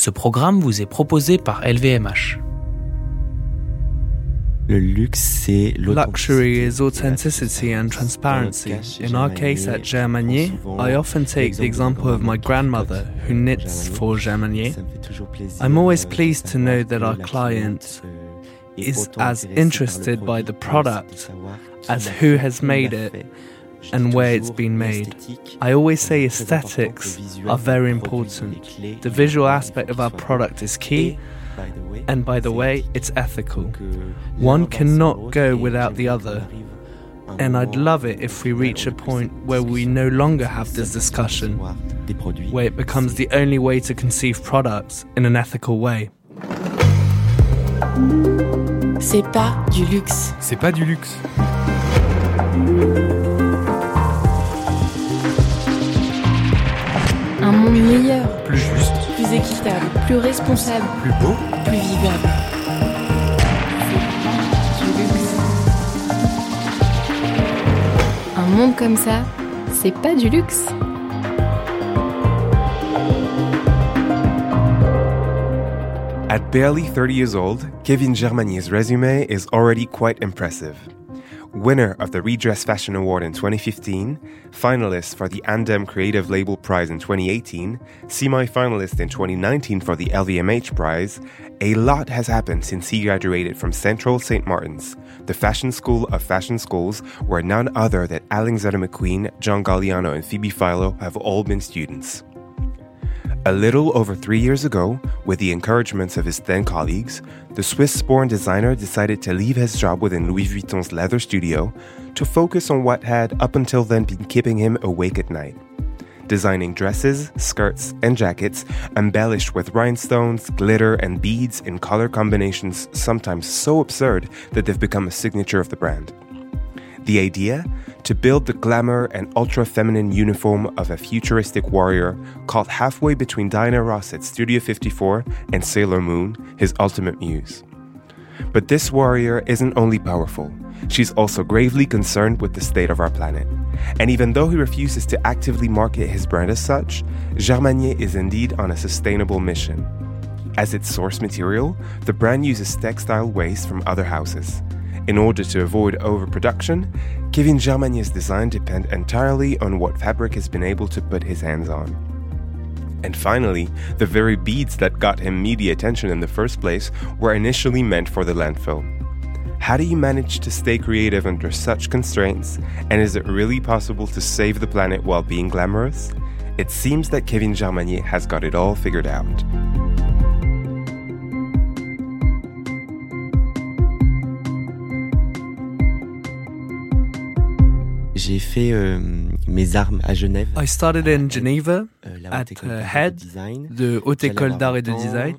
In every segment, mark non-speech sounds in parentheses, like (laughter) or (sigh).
Ce programme vous est proposé par LVMH. Luxury is authenticity and transparency. In our case at Germanier, I often take the example of my grandmother who knits for Germanier. I'm always pleased to know that our client is as interested by the product as who has made it and where it's been made. I always say aesthetics are very important. The visual aspect of our product is key, and by the way, it's ethical. One cannot go without the other. And I'd love it if we reach a point where we no longer have this discussion, where it becomes the only way to conceive products in an ethical way. C'est pas du luxe. C'est pas du luxe. Un monde meilleur, Plus juste, plus équitable, plus responsable, plus beau. plus vivable. Un monde comme ça, c'est pas du luxe. At barely 30 years old, Kevin Germanier's resume is already quite impressive. Winner of the Redress Fashion Award in 2015, finalist for the ANDAM Creative Label Prize in 2018, semi finalist in 2019 for the LVMH Prize, a lot has happened since he graduated from Central St. Martin's, the fashion school of fashion schools where none other than Alexander McQueen, John Galliano, and Phoebe Philo have all been students. A little over three years ago, with the encouragements of his then colleagues, the Swiss born designer decided to leave his job within Louis Vuitton's leather studio to focus on what had up until then been keeping him awake at night. Designing dresses, skirts, and jackets embellished with rhinestones, glitter, and beads in color combinations sometimes so absurd that they've become a signature of the brand. The idea? To build the glamour and ultra feminine uniform of a futuristic warrior caught halfway between Diana Ross at Studio 54 and Sailor Moon, his ultimate muse. But this warrior isn't only powerful, she's also gravely concerned with the state of our planet. And even though he refuses to actively market his brand as such, Germanier is indeed on a sustainable mission. As its source material, the brand uses textile waste from other houses. In order to avoid overproduction, Kevin Germanier's design depend entirely on what fabric has been able to put his hands on. And finally, the very beads that got him media attention in the first place were initially meant for the landfill. How do you manage to stay creative under such constraints? And is it really possible to save the planet while being glamorous? It seems that Kevin Germanier has got it all figured out. J'ai fait euh, mes armes à Genève. I started in Geneva la at Haute uh, Head, the Haute École d'Art et de Design.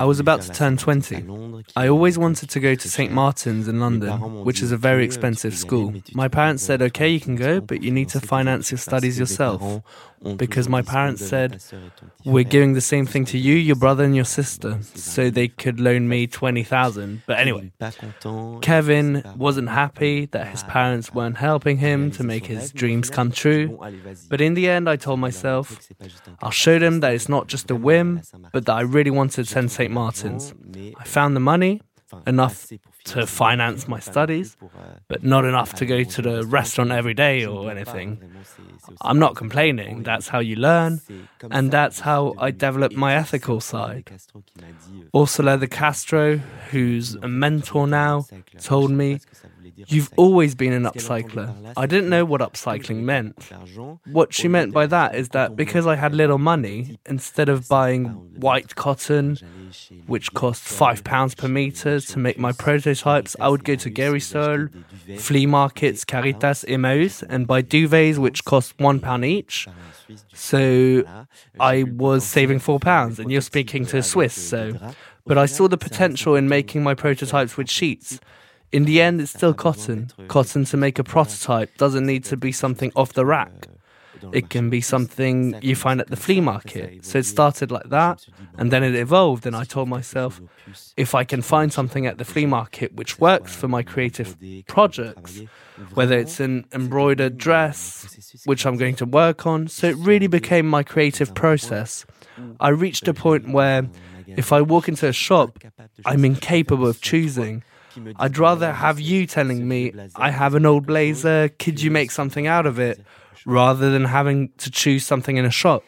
I was about to turn 20. à Londres, qui I always wanted to go to St. Martin's in London, which is a very euh, expensive peux y aller, school. My parents said, okay, you can go, but you need to finance your quelque chose parce studies yourself. Because my dit, ce qu'on parents said, ta sœur et ton petit We're giving the same thing to you, your brother, and your sister, so they could loan me 20,000. But anyway, Kevin wasn't happy that his parents weren't helping him to make his dreams come true. But in the end, I told myself, I'll show them that it's not just a whim, but that I really want to attend St. Martin's. I found the money, enough to finance my studies, but not enough to go to the restaurant every day or anything. I'm not complaining, that's how you learn, and that's how I developed my ethical side. Orsola de Castro, who's a mentor now, told me, You've always been an upcycler. I didn't know what upcycling meant. What she meant by that is that because I had little money, instead of buying white cotton, which cost five pounds per meter to make my prototypes, I would go to Gary Sol, flea markets, Caritas, Emmaus, and buy duvets which cost one pound each. So I was saving four pounds, and you're speaking to a Swiss, so. But I saw the potential in making my prototypes with sheets. In the end, it's still cotton. Cotton to make a prototype doesn't need to be something off the rack. It can be something you find at the flea market. So it started like that, and then it evolved. And I told myself, if I can find something at the flea market which works for my creative projects, whether it's an embroidered dress, which I'm going to work on. So it really became my creative process. I reached a point where if I walk into a shop, I'm incapable of choosing. I'd rather have you telling me, I have an old blazer, could you make something out of it, rather than having to choose something in a shop.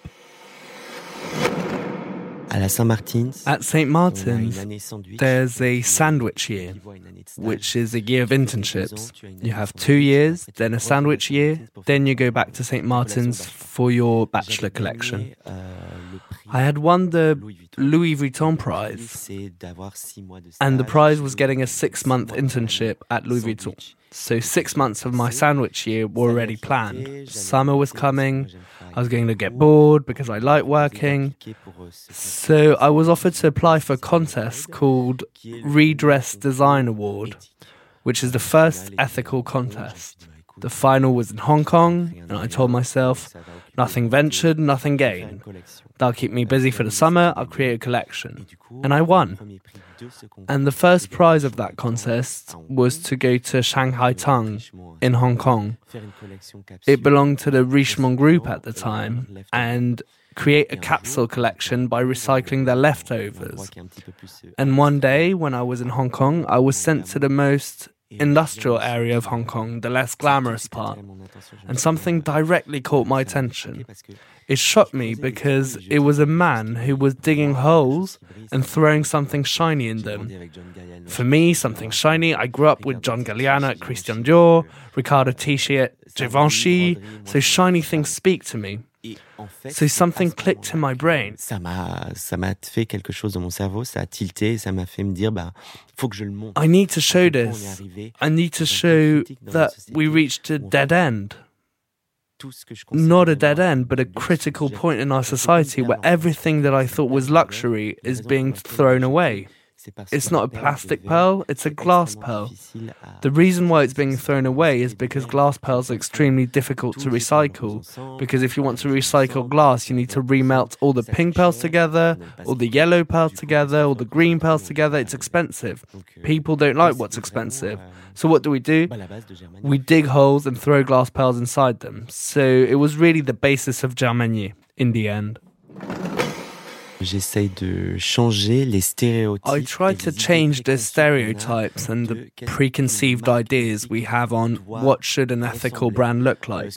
At St. Martin's, there's a sandwich year, which is a year of internships. You have two years, then a sandwich year, then you go back to St. Martin's for your bachelor collection. I had won the Louis Vuitton prize, and the prize was getting a six month internship at Louis Vuitton. So, six months of my sandwich year were already planned. Summer was coming, I was going to get bored because I like working. So, I was offered to apply for a contest called Redress Design Award, which is the first ethical contest. The final was in Hong Kong, and I told myself, nothing ventured, nothing gained. That'll keep me busy for the summer, I'll create a collection. And I won. And the first prize of that contest was to go to Shanghai Tang in Hong Kong. It belonged to the Richemont Group at the time, and create a capsule collection by recycling their leftovers. And one day, when I was in Hong Kong, I was sent to the most industrial area of Hong Kong, the less glamorous part, and something directly caught my attention. It shocked me because it was a man who was digging holes and throwing something shiny in them. For me, something shiny, I grew up with John Galliano Christian Dior, Riccardo Tisci at Givenchy, so shiny things speak to me. So something clicked in my brain. Ça m'a, ça m'a fait quelque chose dans mon cerveau, ça a tilté, ça m'a fait me dire, bah, faut que je le montre. I need to show this. I need to show that we reached a dead end. Not a dead end, but a critical point in our society where everything that I thought was luxury is being thrown away. It's not a plastic pearl, it's a glass pearl. The reason why it's being thrown away is because glass pearls are extremely difficult to recycle. Because if you want to recycle glass, you need to remelt all the pink pearls together, all the yellow pearls together, all the green pearls together. It's expensive. People don't like what's expensive. So what do we do? We dig holes and throw glass pearls inside them. So it was really the basis of Germanier in the end. J'essaye de changer les stéréotypes. I try to change the stereotypes and the preconceived ideas we have on what should an ethical brand look like.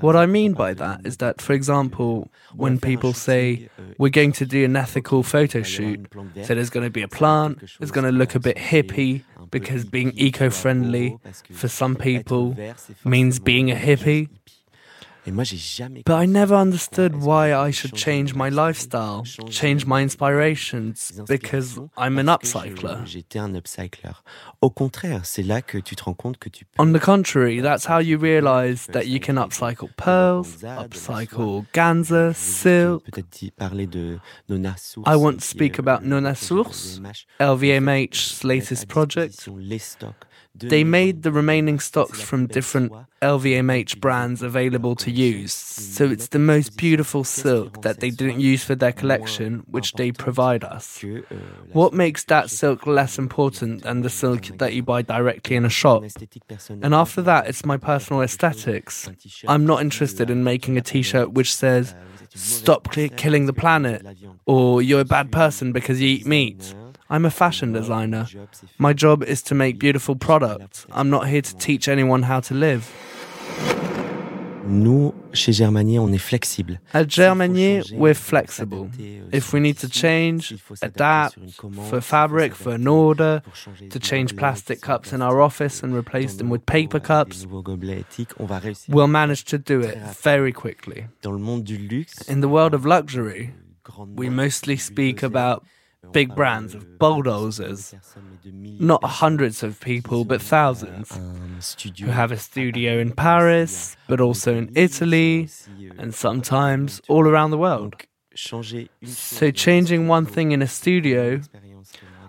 What I mean by that is that, for example, when people say euh, we're going to do an ethical photo shoot, so there's going to be a plant, it's going to look a bit hippie because being eco-friendly for some people means being a hippie. But I never understood why I should change my lifestyle, change my inspirations, because I'm an upcycler. On the contrary, that's how you realize that you can upcycle pearls, upcycle ganza, silk. I want to speak about Nona Source, LVMH's latest project. They made the remaining stocks from different LVMH brands available to use, so it's the most beautiful silk that they didn't use for their collection, which they provide us. What makes that silk less important than the silk that you buy directly in a shop? And after that, it's my personal aesthetics. I'm not interested in making a t shirt which says, Stop killing the planet, or you're a bad person because you eat meat. I'm a fashion designer. My job is to make beautiful products. I'm not here to teach anyone how to live. Nous, chez Germanier, on est flexible. At Germanier, we're flexible. If we need to change, adapt, for fabric, for an order, to change plastic cups in our office and replace them with paper cups, we'll manage to do it very quickly. In the world of luxury, we mostly speak about big brands of bulldozers, not hundreds of people, but thousands, who have a studio in Paris, but also in Italy, and sometimes all around the world. So, changing one thing in a studio,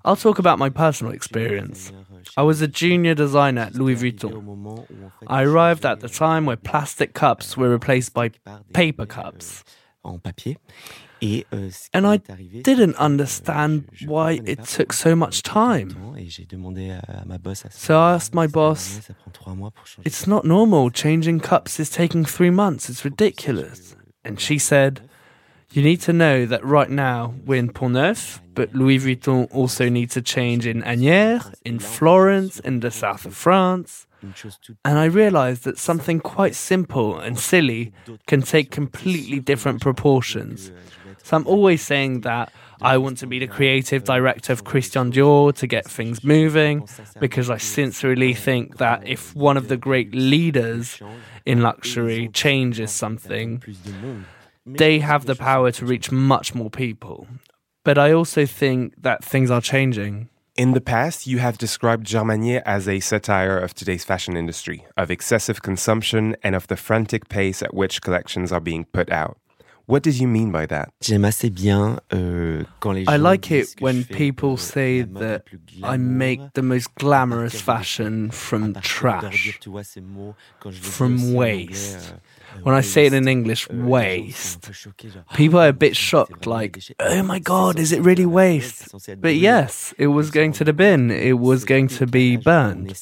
I'll talk about my personal experience. I was a junior designer at Louis Vuitton. I arrived at the time where plastic cups were replaced by paper cups. Euh, and I didn't understand why it took so much time. So I asked my boss, It's not normal. Changing cups is taking three months. It's ridiculous. And she said, You need to know that right now we're in Pont Neuf, but Louis Vuitton also needs to change in Asnières, in Florence, in the south of France. And I realized that something quite simple and silly can take completely different proportions. So I'm always saying that I want to be the creative director of Christian Dior to get things moving because I sincerely think that if one of the great leaders in luxury changes something, they have the power to reach much more people. But I also think that things are changing. In the past, you have described Germanier as a satire of today's fashion industry, of excessive consumption, and of the frantic pace at which collections are being put out. What did you mean by that? J'aime assez bien euh, quand les I like it when people euh, say la mode la that I make the most glamorous fashion from trash. redire, tu vois, ces mots, quand je le dis From aussi en anglais, waste. euh, When I say it in English, les gens sont un waste. peu choqués, genre, People ah, are a bit shocked, like, oh my god, is it really de la poubelle, waste? c'est censé être But yes, it was going to the bin, it was going to be burned.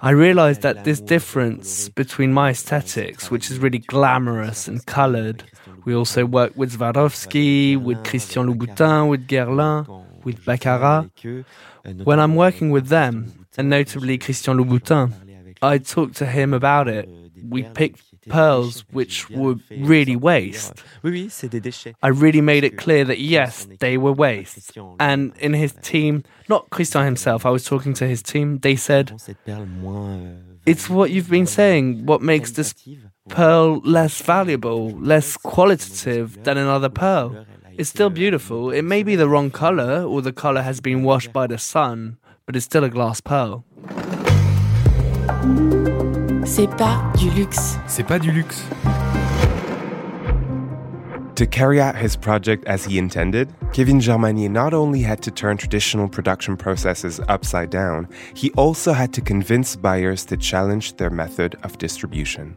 I realized that this difference between my aesthetics, which is really glamorous and colored, we also work with Swarovski, with Christian Louboutin, with Guerlain, with Baccarat. When I'm working with them, and notably Christian Louboutin, I talk to him about it. We picked pearls which were really waste. Oui, oui, c'est des déchets. I really made it clear that yes, they were waste. And in his team, not Christian himself, I was talking to his team, they said, Cette perle moins, euh, It's what you've been saying, what makes this. Pearl less valuable, less qualitative than another pearl. It's still beautiful. It may be the wrong color, or the color has been washed by the sun, but it's still a glass pearl. C'est pas du luxe. C'est pas du luxe. To carry out his project as he intended, Kevin Germanier not only had to turn traditional production processes upside down, he also had to convince buyers to challenge their method of distribution.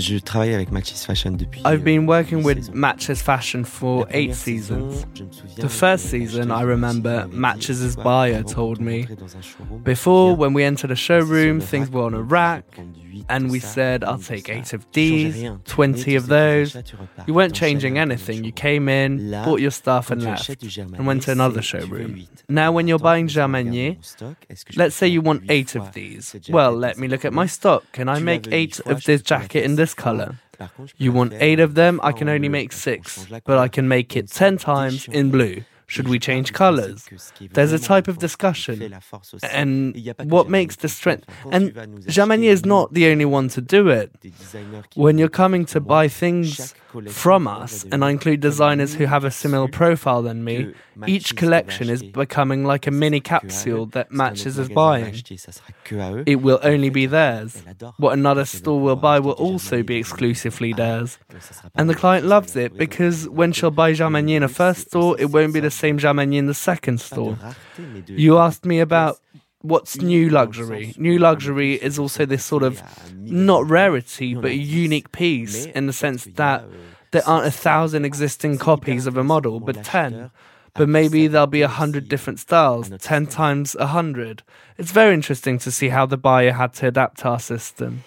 Je travaille avec Matches Fashion depuis. I've euh, been working with. Matches Fashion for eight seasons. je me souviens, The first euh, season, I remember, Matches' buyer told me, rentrait dans un showroom, Before, when we entered a showroom, things were on a rack, prends du huit, and we said, I'll take eight of these, 20 of those. achats, tu repars. You weren't changing anything. You came in, bought your stuff, and left. achètes du Germanier, and went to another c'est- tu veux showroom. Now, when you're buying Germanier, mon stock. Est-ce que je Let's say you want eight of these. Well, let me look at my stock. Can I make eight of this jacket in this fois. color? Par contre, je peux You want eight of them, I can only make six, but I can make it 10 times in blue. Should we change colors? que ce qui est There's a type of fort, qui fait discussion. la force aussi. And Et il y a pas que what makes the strength. And tu vas nous acheter Germanier is not the only one to do it. des designers qui When you're coming to buy things from us, and I include designers who have a similar profile than me, each collection is becoming like a mini sera que à eux. capsule that Matches is buying. acheter, ça sera que à eux. It will only be theirs. What another Parce qu'elle va store will buy will also be exclusively Ah, theirs. mais ça sera pas And the client loves it because when she'll buy Germanier in a first store, it won't be the same Germanier in the second store. rareté, mais de You asked me about what's new luxury. New luxury is also this sort of not rarity, but a unique piece in the sense that there aren't a thousand existing copies of a model, but ten. But maybe there'll be a hundred different styles, ten times a hundred. It's very interesting to see how the buyer had to adapt to our system.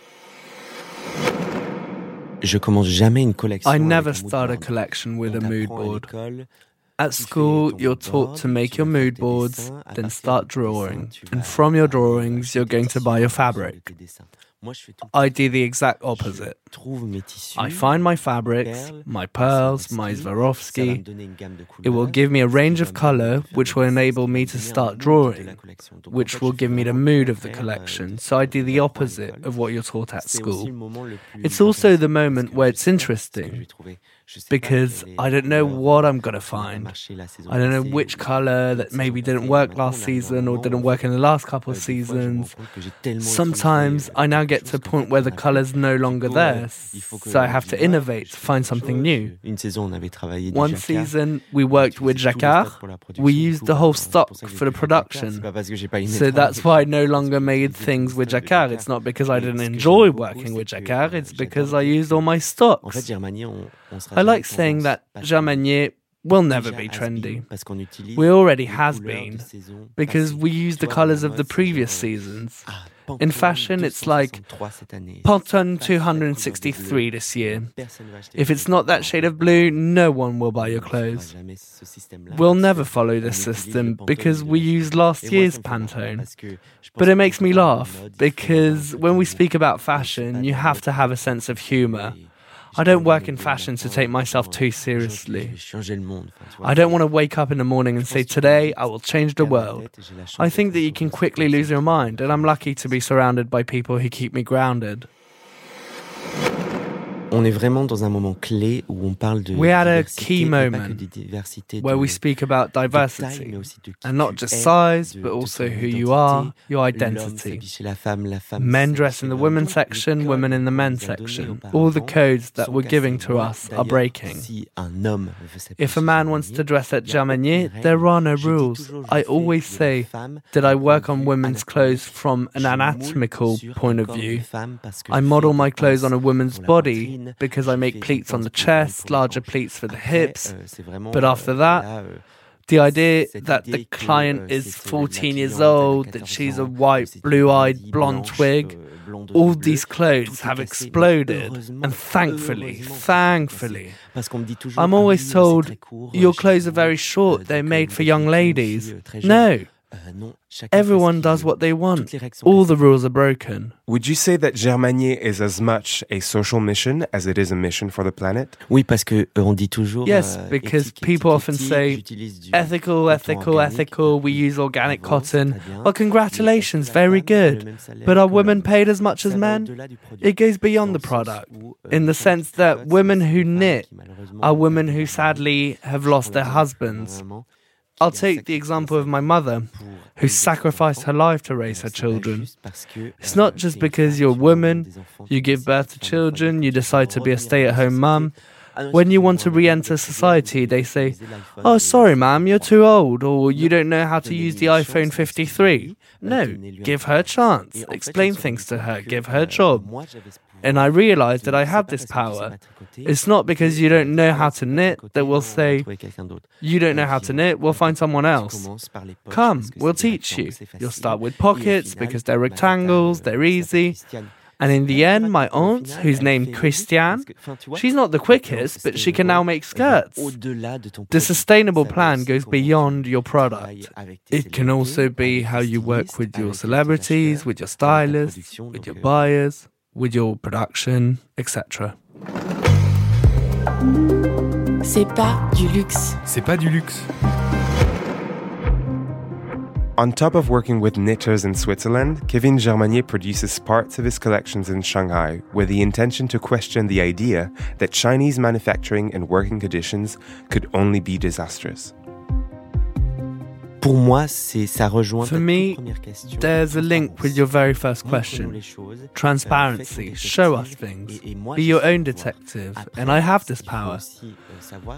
Je commence jamais une collection. I never start a collection with a mood board. At school, you're taught to make your mood boards, then start de tes dessins, drawing. And from your drawings, you're going to buy your fabric. tes dessins. Moi, je fais tout. I do the exact opposite. Je trouve mes tissus. I find my fabrics, my pearls, my Swarovski. donner une gamme de It will give me a range of color, permettre de faire which will enable me to start drawing, la collection. Donc, en which will give me the mood of the euh, collection. So I do the opposite of what you're taught at school. le moment le plus It's also the moment where it's sais pas ce que interesting je vais trouver. Je sais pas because I don't know what I'm gonna find. marcher la saison I don't know which color that maybe didn't work last on arrive à un season or didn't work in the last couple euh, of des fois, je me rends seasons. compte que j'ai tellement Sometimes I now get to a point where the color's no longer euh, there, que so I have je to vois, innovate, je fais find quelque something chose. new. Une saison, on avait travaillé du One jacquard. season, we On worked with utilisait tout le stock Jacquard. pour la production We et used tout. the whole C'est stock pour (laughs) I like saying that Germanier will never be trendy. We already has been, because we use the colors of the previous seasons. In fashion, it's like Pantone 263 this year. If it's not that shade of blue, no one will buy your clothes. We'll never follow this system because we use last year's Pantone. But it makes me laugh because when we speak about fashion, you have to have a sense of humor. I don't work in fashion to take myself too seriously. I don't want to wake up in the morning and say, Today I will change the world. I think that you can quickly lose your mind, and I'm lucky to be surrounded by people who keep me grounded. On est vraiment dans un moment clé où on parle de We had a key moment where we speak about diversity and not just size, but also who you are, your identity. Men dress in the women's section, women in the men's section. All the codes that were giving to us are breaking. If a man wants to dress at Germanier, there are no rules. I always say, did I work on women's clothes from an anatomical point of view? I model my clothes on a woman's body because I make pleats on the chest, larger pleats for the hips. But after that, the idea that the client is 14 years old, that she's a white, blue eyed, blonde twig, all these clothes have exploded. And thankfully, thankfully, I'm always told your clothes are very short, they're made for young ladies. No. Everyone does what they want. All the rules are broken. Would you say that Germanier is as much a social mission as it is a mission for the planet? Oui, parce que on dit toujours. Yes, because people often say ethical, ethical, ethical. We use organic cotton. Well, congratulations, very good. But are women paid as much as men? It goes beyond the product in the sense that women who knit are women who sadly have lost their husbands. I'll take the example of my mother, who sacrificed her life to raise her children. It's not just because you're a woman, you give birth to children, you decide to be a stay at home mum. When you want to re enter society, they say, Oh, sorry, ma'am, you're too old, or you don't know how to use the iPhone 53. No, give her a chance. Explain things to her, give her a job and I realized that I have this power. It's not because you don't know how to knit that we'll say, You don't know how to knit, we'll find someone else. Come, we'll teach you. You'll start with pockets because they're rectangles, they're easy. And in the end, my aunt, who's named Christiane, she's not the quickest, but she can now make skirts. The sustainable plan goes beyond your product. It can also be how you work with your celebrities, with your stylists, with your buyers video production, etc. C'est pas du luxe. C'est pas du luxe. On top of working with knitters in Switzerland, Kevin Germanier produces parts of his collections in Shanghai with the intention to question the idea that Chinese manufacturing and working conditions could only be disastrous. Pour moi, c'est ça rejoint For me, there's a link with your very first question. Transparency, show us things, be your own detective, and I have this power.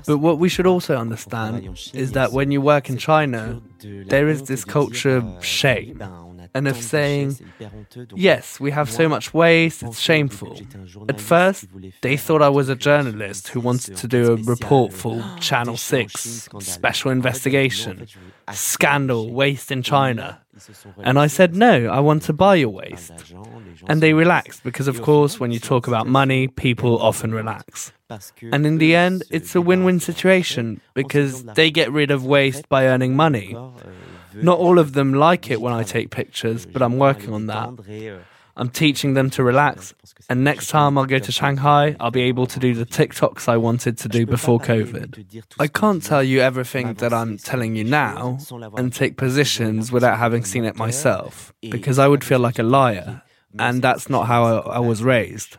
But what we should also understand is that when you work in China, there is this culture of shame and of saying, Yes, we have so much waste, it's shameful. At first, they thought I was a journalist who wanted to do a report for (gasps) Channel 6, special investigation, scandal, waste in China. And I said, No, I want to buy your waste. And they relaxed because, of course, when you talk about money, people often relax. And in the end, it's a win win situation because they get rid of waste by earning money. Not all of them like it when I take pictures, but I'm working on that. I'm teaching them to relax, and next time I'll go to Shanghai, I'll be able to do the TikToks I wanted to do before COVID. I can't tell you everything that I'm telling you now and take positions without having seen it myself, because I would feel like a liar and that's not how I, I, was raised,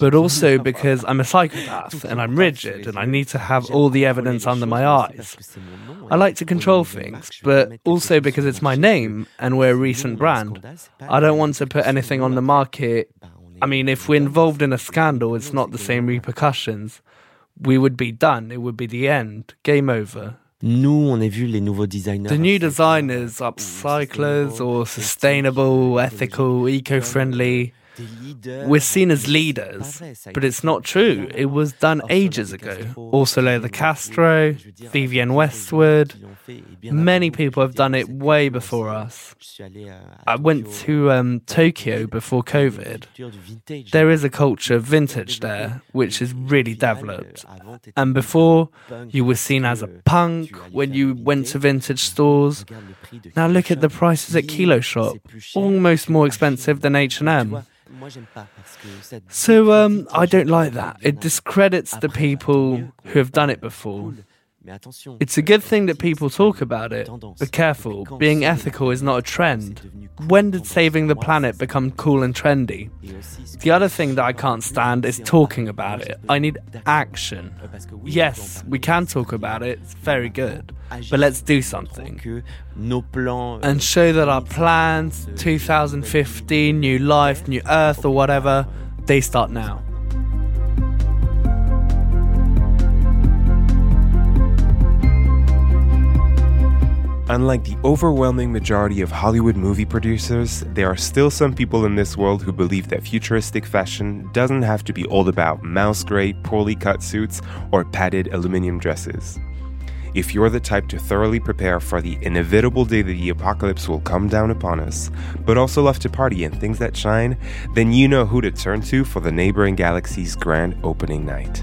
but also because I'm a psychopath and I'm rigid and I need to have all the evidence under my eyes. I like to control things, but also because it's my name and we're a recent brand, I don't want to put anything on the market. I mean, if we're involved in a scandal, it's not the same repercussions. We would be done, it would be the end, game over. Nous, on a vu les nouveaux designers. The new designers upcyclers or sustainable, ethical, eco-friendly we're seen as leaders, but it's not true. It was done ages ago. Orsola de Castro, Vivienne Westwood, many people have done it way before us. I went to um, Tokyo before COVID. There is a culture of vintage there, which is really developed. And before, you were seen as a punk when you went to vintage stores. Now look at the prices at Kilo Shop, almost more expensive than H&M. So um, I don't like that. It discredits the people who have done it before. It's a good thing that people talk about it, but careful, being ethical is not a trend. When did saving the planet become cool and trendy? The other thing that I can't stand is talking about it. I need action. Yes, we can talk about it, it's very good, but let's do something. And show that our plans, 2015, new life, new earth, or whatever, they start now. Unlike the overwhelming majority of Hollywood movie producers, there are still some people in this world who believe that futuristic fashion doesn't have to be all about mouse gray, poorly cut suits or padded aluminum dresses. If you're the type to thoroughly prepare for the inevitable day that the apocalypse will come down upon us, but also love to party and things that shine, then you know who to turn to for the neighboring galaxy's grand opening night.